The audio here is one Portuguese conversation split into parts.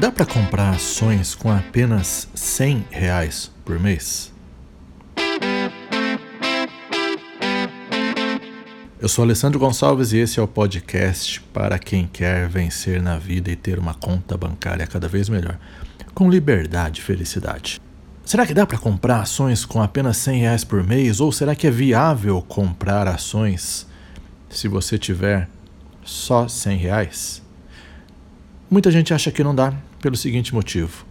Dá para comprar ações com apenas 100 reais por mês? Eu sou Alessandro Gonçalves e esse é o podcast para quem quer vencer na vida e ter uma conta bancária cada vez melhor, com liberdade e felicidade. Será que dá para comprar ações com apenas 100 reais por mês? Ou será que é viável comprar ações se você tiver só 100 reais? Muita gente acha que não dá pelo seguinte motivo: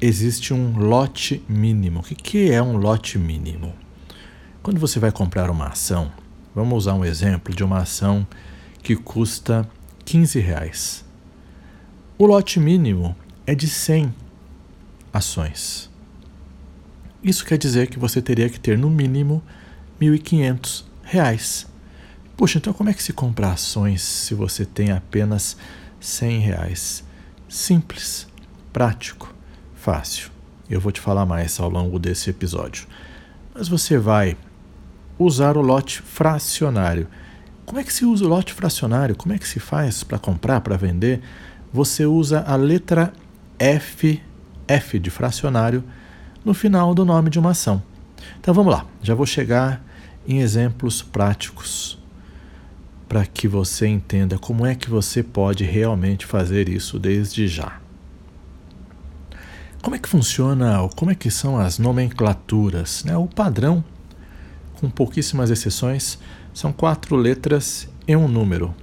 existe um lote mínimo. O que é um lote mínimo? Quando você vai comprar uma ação, vamos usar um exemplo de uma ação que custa 15 reais. O lote mínimo é de 100 ações. Isso quer dizer que você teria que ter no mínimo R$ 1.500. Puxa, então como é que se compra ações se você tem apenas 100? Reais? Simples, prático, fácil. Eu vou te falar mais ao longo desse episódio. Mas você vai usar o lote fracionário. Como é que se usa o lote fracionário? Como é que se faz para comprar, para vender? Você usa a letra F, F de fracionário, no final do nome de uma ação. Então vamos lá, já vou chegar em exemplos práticos para que você entenda como é que você pode realmente fazer isso desde já. Como é que funciona, como é que são as nomenclaturas? Né? O padrão, com pouquíssimas exceções, são quatro letras e um número.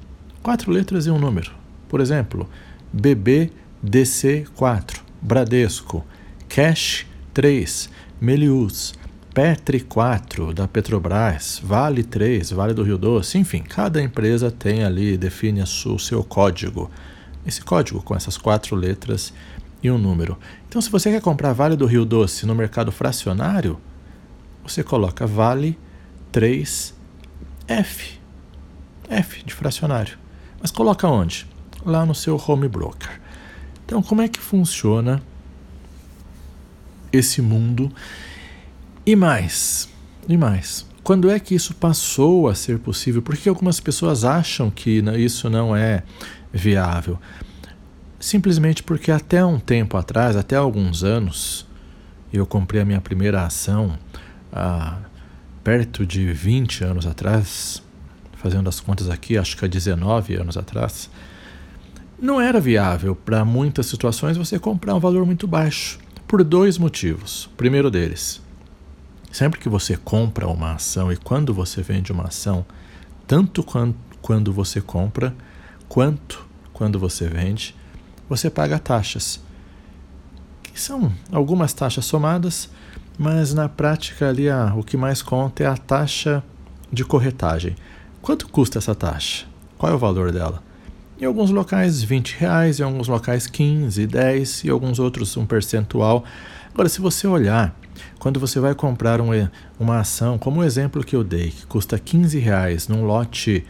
Quatro letras e um número. Por exemplo, BBDC4, Bradesco, Cash 3, Melius, Petri 4 da Petrobras, Vale 3, Vale do Rio Doce, enfim, cada empresa tem ali, define o seu código. Esse código com essas quatro letras e um número. Então, se você quer comprar Vale do Rio Doce no mercado fracionário, você coloca Vale 3F. F de fracionário. Mas coloca onde? Lá no seu home broker. Então, como é que funciona esse mundo. E mais, e mais. Quando é que isso passou a ser possível? Porque algumas pessoas acham que isso não é viável. Simplesmente porque até um tempo atrás, até alguns anos, eu comprei a minha primeira ação há perto de 20 anos atrás, fazendo as contas aqui, acho que há 19 anos atrás, não era viável para muitas situações você comprar um valor muito baixo por dois motivos. Primeiro deles, sempre que você compra uma ação e quando você vende uma ação, tanto quando, você compra quanto quando você vende, você paga taxas, que são algumas taxas somadas, mas na prática ali ah, o que mais conta é a taxa de corretagem. Quanto custa essa taxa? Qual é o valor dela? Em alguns locais 20 reais, em alguns locais 15, 10 e alguns outros um percentual. Agora, se você olhar, quando você vai comprar um, uma ação, como o exemplo que eu dei, que custa 15 reais num lote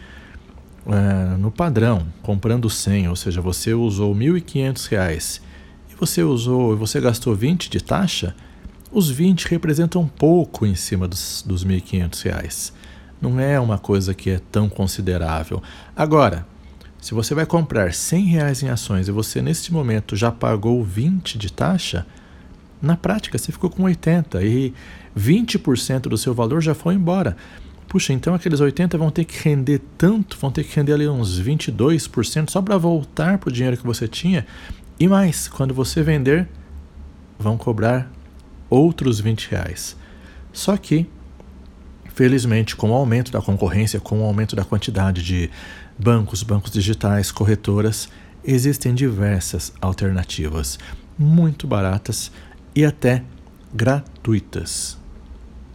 é, no padrão, comprando 100, ou seja, você usou 1.500 reais e você usou, você gastou 20 de taxa, os 20 representam pouco em cima dos, dos 1.500 reais. Não é uma coisa que é tão considerável. Agora, se você vai comprar 100 reais em ações e você neste momento já pagou 20 de taxa, na prática você ficou com 80 e 20% do seu valor já foi embora. Puxa, então aqueles 80 vão ter que render tanto, vão ter que render ali uns 22% só para voltar para o dinheiro que você tinha. E mais, quando você vender, vão cobrar outros 20 reais. Só que, felizmente, com o aumento da concorrência, com o aumento da quantidade de bancos, bancos digitais, corretoras, existem diversas alternativas muito baratas e até gratuitas.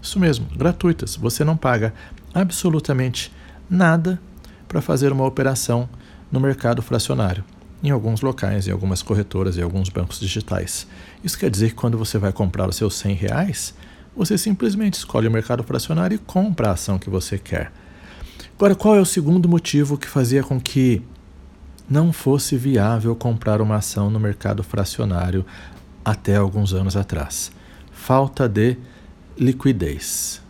Isso mesmo, gratuitas. Você não paga absolutamente nada para fazer uma operação no mercado fracionário, em alguns locais, em algumas corretoras e alguns bancos digitais. Isso quer dizer que quando você vai comprar os seus 100 reais, você simplesmente escolhe o mercado fracionário e compra a ação que você quer. Agora, qual é o segundo motivo que fazia com que não fosse viável comprar uma ação no mercado fracionário até alguns anos atrás? Falta de liquidez.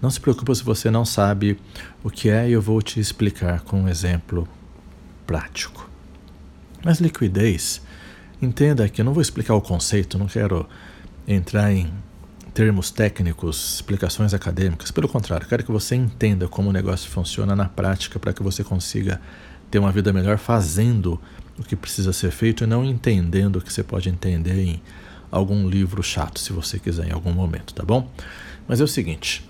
Não se preocupe se você não sabe o que é, eu vou te explicar com um exemplo prático. Mas liquidez Entenda que eu não vou explicar o conceito, não quero entrar em termos técnicos, explicações acadêmicas. Pelo contrário, quero que você entenda como o negócio funciona na prática para que você consiga ter uma vida melhor fazendo o que precisa ser feito e não entendendo o que você pode entender em algum livro chato, se você quiser, em algum momento, tá bom? Mas é o seguinte.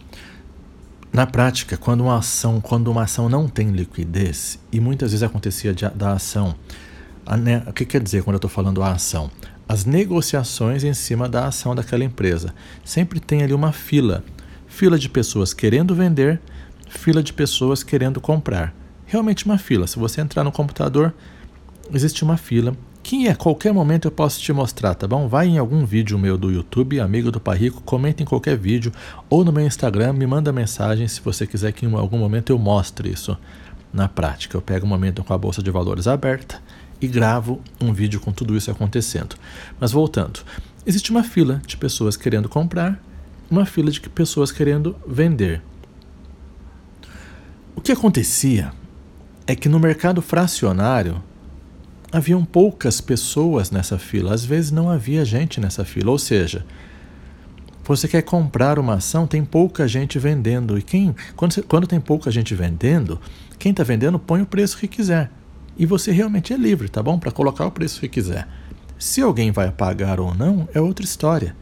Na prática, quando uma ação, quando uma ação não tem liquidez, e muitas vezes acontecia de, da ação, a, né, o que quer dizer quando eu estou falando a ação? As negociações em cima da ação daquela empresa. Sempre tem ali uma fila. Fila de pessoas querendo vender, fila de pessoas querendo comprar. Realmente uma fila. Se você entrar no computador, existe uma fila que a qualquer momento eu posso te mostrar, tá bom? Vai em algum vídeo meu do YouTube, amigo do Parrico, comenta em qualquer vídeo ou no meu Instagram, me manda mensagem se você quiser que em algum momento eu mostre isso na prática. Eu pego um momento com a bolsa de valores aberta e gravo um vídeo com tudo isso acontecendo. Mas voltando, existe uma fila de pessoas querendo comprar, uma fila de pessoas querendo vender. O que acontecia é que no mercado fracionário haviam poucas pessoas nessa fila, às vezes não havia gente nessa fila, ou seja, você quer comprar uma ação, tem pouca gente vendendo. E quem, quando, você, quando tem pouca gente vendendo, quem está vendendo põe o preço que quiser. E você realmente é livre, tá bom? Para colocar o preço que quiser. Se alguém vai pagar ou não, é outra história.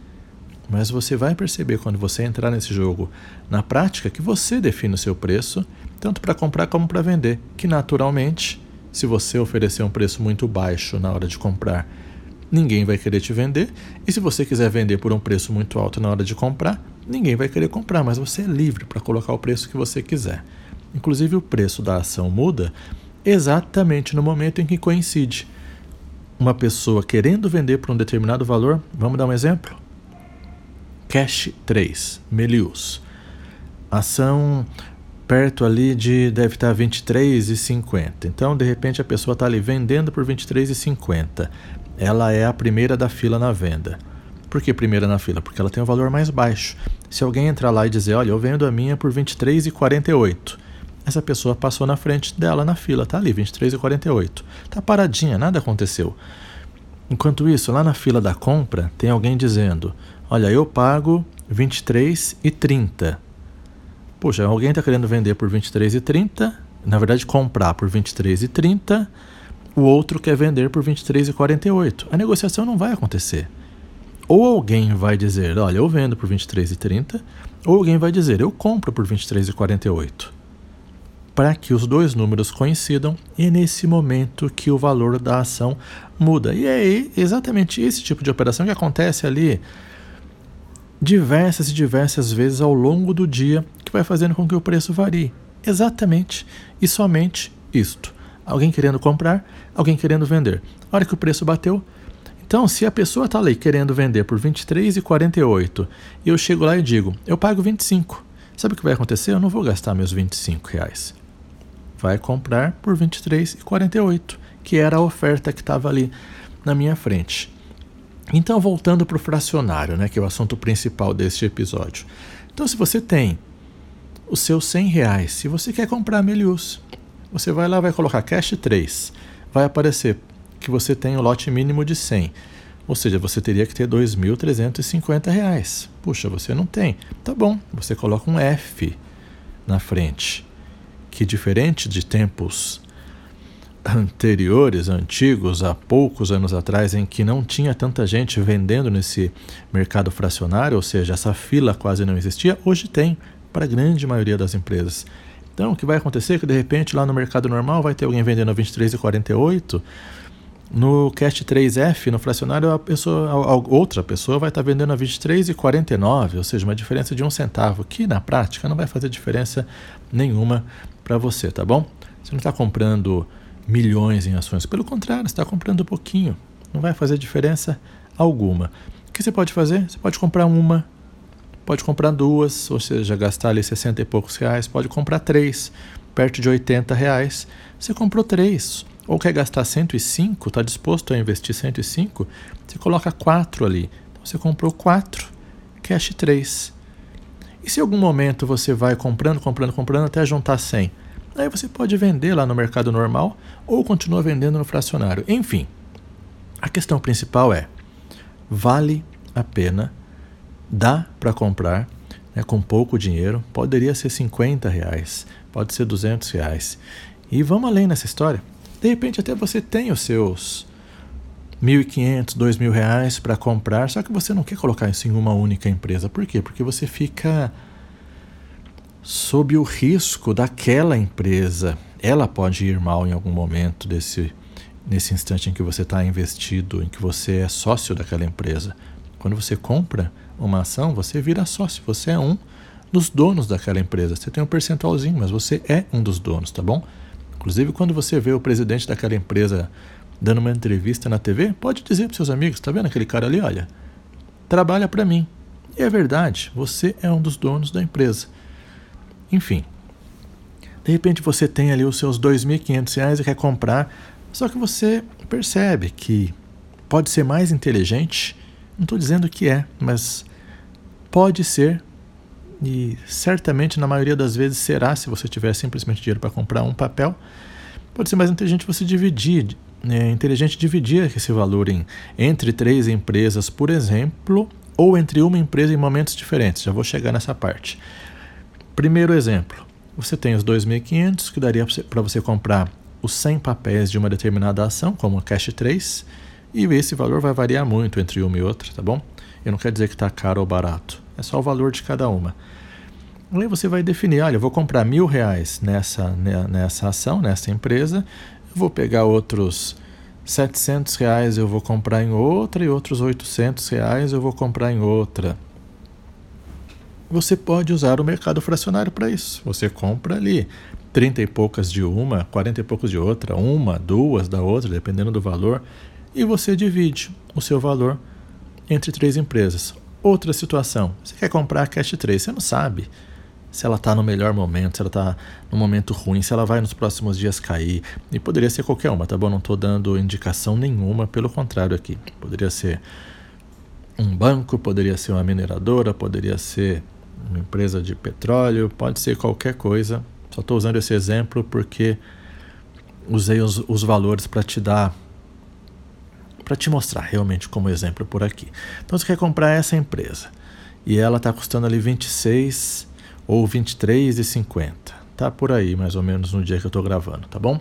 Mas você vai perceber quando você entrar nesse jogo na prática que você define o seu preço, tanto para comprar como para vender, que naturalmente se você oferecer um preço muito baixo na hora de comprar, ninguém vai querer te vender. E se você quiser vender por um preço muito alto na hora de comprar, ninguém vai querer comprar, mas você é livre para colocar o preço que você quiser. Inclusive, o preço da ação muda exatamente no momento em que coincide uma pessoa querendo vender por um determinado valor. Vamos dar um exemplo? Cash 3, Melius. Ação perto ali de deve estar 23,50. Então, de repente, a pessoa está ali vendendo por 23,50. Ela é a primeira da fila na venda. Por que primeira na fila? Porque ela tem um valor mais baixo. Se alguém entrar lá e dizer, olha, eu vendo a minha por 23,48, essa pessoa passou na frente dela na fila, tá ali, 23,48. Tá paradinha, nada aconteceu. Enquanto isso, lá na fila da compra, tem alguém dizendo, olha, eu pago 23,30. Poxa, alguém está querendo vender por 23,30, na verdade comprar por 23,30, o outro quer vender por 23,48. A negociação não vai acontecer. Ou alguém vai dizer, olha, eu vendo por 23,30, ou alguém vai dizer, eu compro por 23,48. Para que os dois números coincidam, e é nesse momento que o valor da ação muda. E é exatamente esse tipo de operação que acontece ali diversas e diversas vezes ao longo do dia que vai fazendo com que o preço varie. Exatamente e somente isto. Alguém querendo comprar, alguém querendo vender. A hora que o preço bateu. Então, se a pessoa está ali querendo vender por R$ 23,48 e eu chego lá e digo, eu pago 25. Sabe o que vai acontecer? Eu não vou gastar meus 25 reais. Vai comprar por R$ 23,48, que era a oferta que estava ali na minha frente. Então, voltando para o fracionário, né, que é o assunto principal deste episódio. Então, se você tem os seus 100 reais, se você quer comprar Melius, você vai lá, vai colocar cash 3, vai aparecer que você tem o lote mínimo de 100. Ou seja, você teria que ter R$ 2.350. Puxa, você não tem. Tá bom, você coloca um F na frente, que diferente de tempos anteriores, antigos, há poucos anos atrás, em que não tinha tanta gente vendendo nesse mercado fracionário, ou seja, essa fila quase não existia, hoje tem para a grande maioria das empresas. Então, o que vai acontecer é que de repente lá no mercado normal vai ter alguém vendendo a 23,48, no Cast 3F, no fracionário, a pessoa, a outra pessoa vai estar vendendo a 23,49, ou seja, uma diferença de um centavo, que na prática não vai fazer diferença nenhuma para você, tá bom? Você não está comprando milhões em ações. Pelo contrário, está comprando pouquinho. Não vai fazer diferença alguma. O que você pode fazer? Você pode comprar uma, pode comprar duas, ou seja, gastar ali 60 e poucos reais, pode comprar três, perto de 80 reais. Você comprou três, ou quer gastar 105, está disposto a investir 105, você coloca quatro ali. Então você comprou quatro, cash 3. E se em algum momento você vai comprando, comprando, comprando até juntar 100? Aí você pode vender lá no mercado normal ou continua vendendo no fracionário. Enfim, A questão principal é: vale a pena? Dá para comprar né, com pouco dinheiro? Poderia ser 50 reais, pode ser 200 reais. E vamos além nessa história. De repente até você tem os seus 1.500, 2.000 reais para comprar, só que você não quer colocar isso em uma única empresa. Por quê? Porque você fica sob o risco daquela empresa. Ela pode ir mal em algum momento desse nesse instante em que você está investido, em que você é sócio daquela empresa. Quando você compra uma ação, você vira sócio, você é um dos donos daquela empresa. Você tem um percentualzinho, mas você é um dos donos, tá bom? Inclusive, quando você vê o presidente daquela empresa dando uma entrevista na TV, pode dizer para seus amigos: tá vendo aquele cara ali? Olha, trabalha para mim. E é verdade, você é um dos donos da empresa. Enfim, de repente você tem ali os seus R$ 2.500 e quer comprar, só que você percebe que pode ser mais inteligente. Não estou dizendo que é, mas pode ser e certamente na maioria das vezes será se você tiver simplesmente dinheiro para comprar um papel. Pode ser mais inteligente você dividir, é inteligente dividir esse valor em, entre três empresas, por exemplo, ou entre uma empresa em momentos diferentes. Já vou chegar nessa parte. Primeiro exemplo: você tem os 2.500 que daria para você comprar os 100 papéis de uma determinada ação, como o Cash 3, e esse valor vai variar muito entre uma e outra, tá bom? Eu não quero dizer que está caro ou barato, é só o valor de cada uma. Aí você vai definir, olha, eu vou comprar mil reais nessa, nessa ação, nessa empresa, eu vou pegar outros 700 reais eu vou comprar em outra e outros 800 reais eu vou comprar em outra. Você pode usar o mercado fracionário para isso. Você compra ali 30 e poucas de uma, 40 e poucos de outra, uma, duas da outra, dependendo do valor, e você divide o seu valor entre três empresas. Outra situação, você quer comprar a Cash 3, você não sabe se ela está no melhor momento, se ela está no momento ruim, se ela vai nos próximos dias cair. E poderia ser qualquer uma, tá bom? Não estou dando indicação nenhuma, pelo contrário aqui. Poderia ser um banco, poderia ser uma mineradora, poderia ser uma empresa de petróleo, pode ser qualquer coisa. Só estou usando esse exemplo porque usei os, os valores para te dar para te mostrar realmente como exemplo por aqui. Então você quer comprar essa empresa e ela está custando ali 26 ou 23,50. Tá por aí mais ou menos no dia que eu estou gravando, tá bom?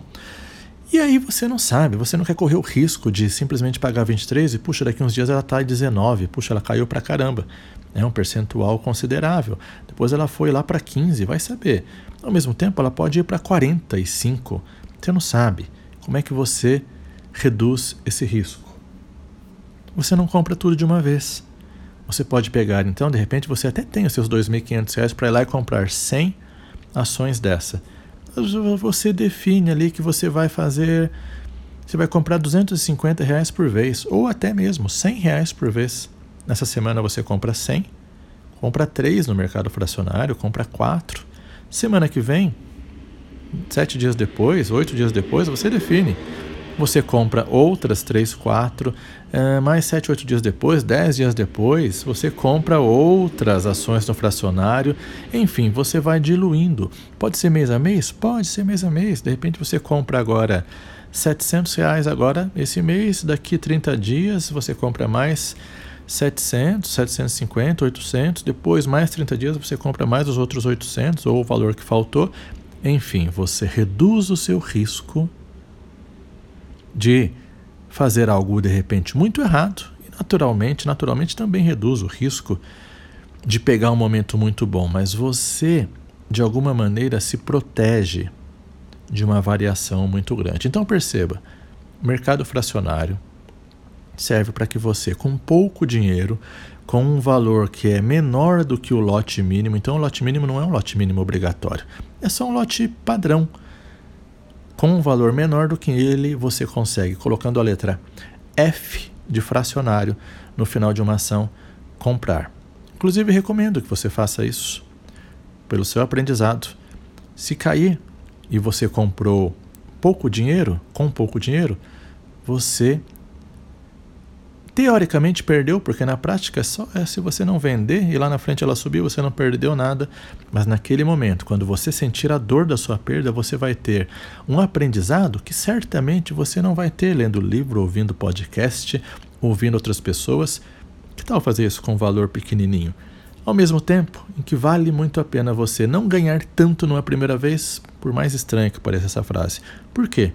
E aí você não sabe, você não quer correr o risco de simplesmente pagar 23 e puxa, daqui uns dias ela está em 19, puxa, ela caiu para caramba. É um percentual considerável. Depois ela foi lá para 15, vai saber. Ao mesmo tempo, ela pode ir para 45. Você não sabe como é que você reduz esse risco você não compra tudo de uma vez. Você pode pegar, então, de repente, você até tem os seus R$ 2.500 para ir lá e comprar 100 ações dessa. Você define ali que você vai fazer, você vai comprar 250 reais por vez, ou até mesmo 100 reais por vez. Nessa semana você compra 100, compra 3 no mercado fracionário, compra 4. Semana que vem, sete dias depois, oito dias depois, você define você compra outras 3, 4, é, mais 7, 8 dias depois, 10 dias depois, você compra outras ações no fracionário. Enfim, você vai diluindo. Pode ser mês a mês? Pode ser mês a mês. De repente você compra agora 700 reais agora esse mês, daqui 30 dias você compra mais 700, 750, 800, depois mais 30 dias você compra mais os outros 800 ou o valor que faltou. Enfim, você reduz o seu risco de fazer algo de repente muito errado. E naturalmente, naturalmente também reduz o risco de pegar um momento muito bom, mas você de alguma maneira se protege de uma variação muito grande. Então perceba, o mercado fracionário serve para que você com pouco dinheiro, com um valor que é menor do que o lote mínimo, então o lote mínimo não é um lote mínimo obrigatório, é só um lote padrão com um valor menor do que ele, você consegue, colocando a letra F de fracionário no final de uma ação, comprar. Inclusive, recomendo que você faça isso pelo seu aprendizado. Se cair e você comprou pouco dinheiro, com pouco dinheiro, você teoricamente perdeu, porque na prática só é se você não vender e lá na frente ela subiu, você não perdeu nada. Mas naquele momento, quando você sentir a dor da sua perda, você vai ter um aprendizado que certamente você não vai ter lendo livro, ouvindo podcast, ouvindo outras pessoas. Que tal fazer isso com um valor pequenininho? Ao mesmo tempo em que vale muito a pena você não ganhar tanto numa primeira vez, por mais estranha que pareça essa frase. Por quê?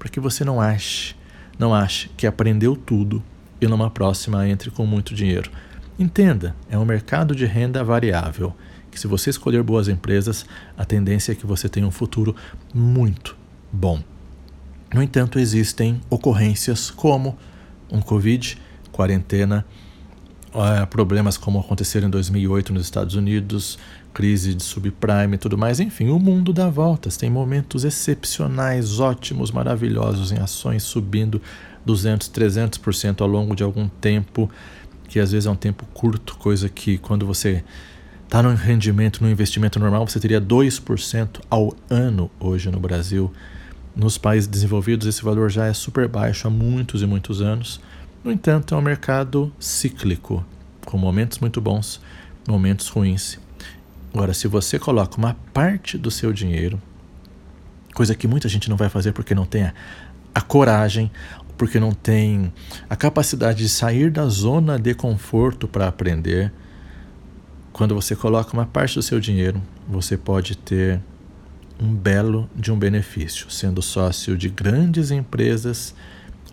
Para que você não ache, não ache que aprendeu tudo e numa próxima entre com muito dinheiro. Entenda, é um mercado de renda variável, que se você escolher boas empresas, a tendência é que você tenha um futuro muito bom. No entanto, existem ocorrências como um Covid, quarentena, uh, problemas como aconteceram em 2008 nos Estados Unidos, crise de subprime e tudo mais. Enfim, o mundo dá voltas. Tem momentos excepcionais, ótimos, maravilhosos em ações subindo 200, 300% ao longo de algum tempo, que às vezes é um tempo curto, coisa que quando você está no rendimento, no investimento normal, você teria 2% ao ano hoje no Brasil. Nos países desenvolvidos, esse valor já é super baixo há muitos e muitos anos. No entanto, é um mercado cíclico, com momentos muito bons, momentos ruins. Agora, se você coloca uma parte do seu dinheiro, coisa que muita gente não vai fazer porque não tem a, a coragem porque não tem a capacidade de sair da zona de conforto para aprender. Quando você coloca uma parte do seu dinheiro, você pode ter um belo de um benefício, sendo sócio de grandes empresas,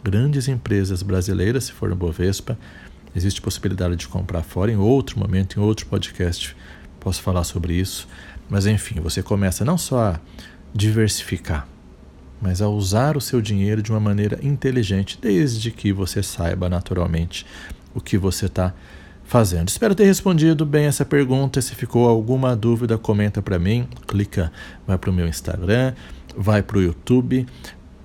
grandes empresas brasileiras, se for no Bovespa. Existe possibilidade de comprar fora em outro momento, em outro podcast, posso falar sobre isso. Mas enfim, você começa não só a diversificar, mas a usar o seu dinheiro de uma maneira inteligente, desde que você saiba naturalmente o que você está fazendo. Espero ter respondido bem essa pergunta. Se ficou alguma dúvida, comenta para mim. Clica, vai para o meu Instagram, vai para o YouTube.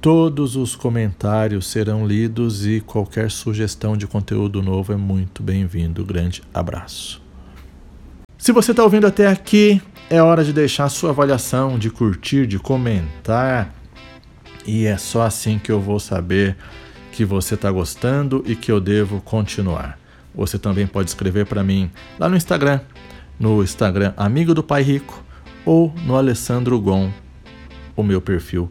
Todos os comentários serão lidos e qualquer sugestão de conteúdo novo é muito bem-vindo. Grande abraço. Se você está ouvindo até aqui, é hora de deixar sua avaliação, de curtir, de comentar e é só assim que eu vou saber que você está gostando e que eu devo continuar. Você também pode escrever para mim lá no Instagram, no Instagram Amigo do Pai Rico ou no Alessandro Gon, o meu perfil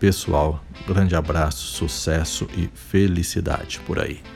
pessoal. Grande abraço, sucesso e felicidade por aí.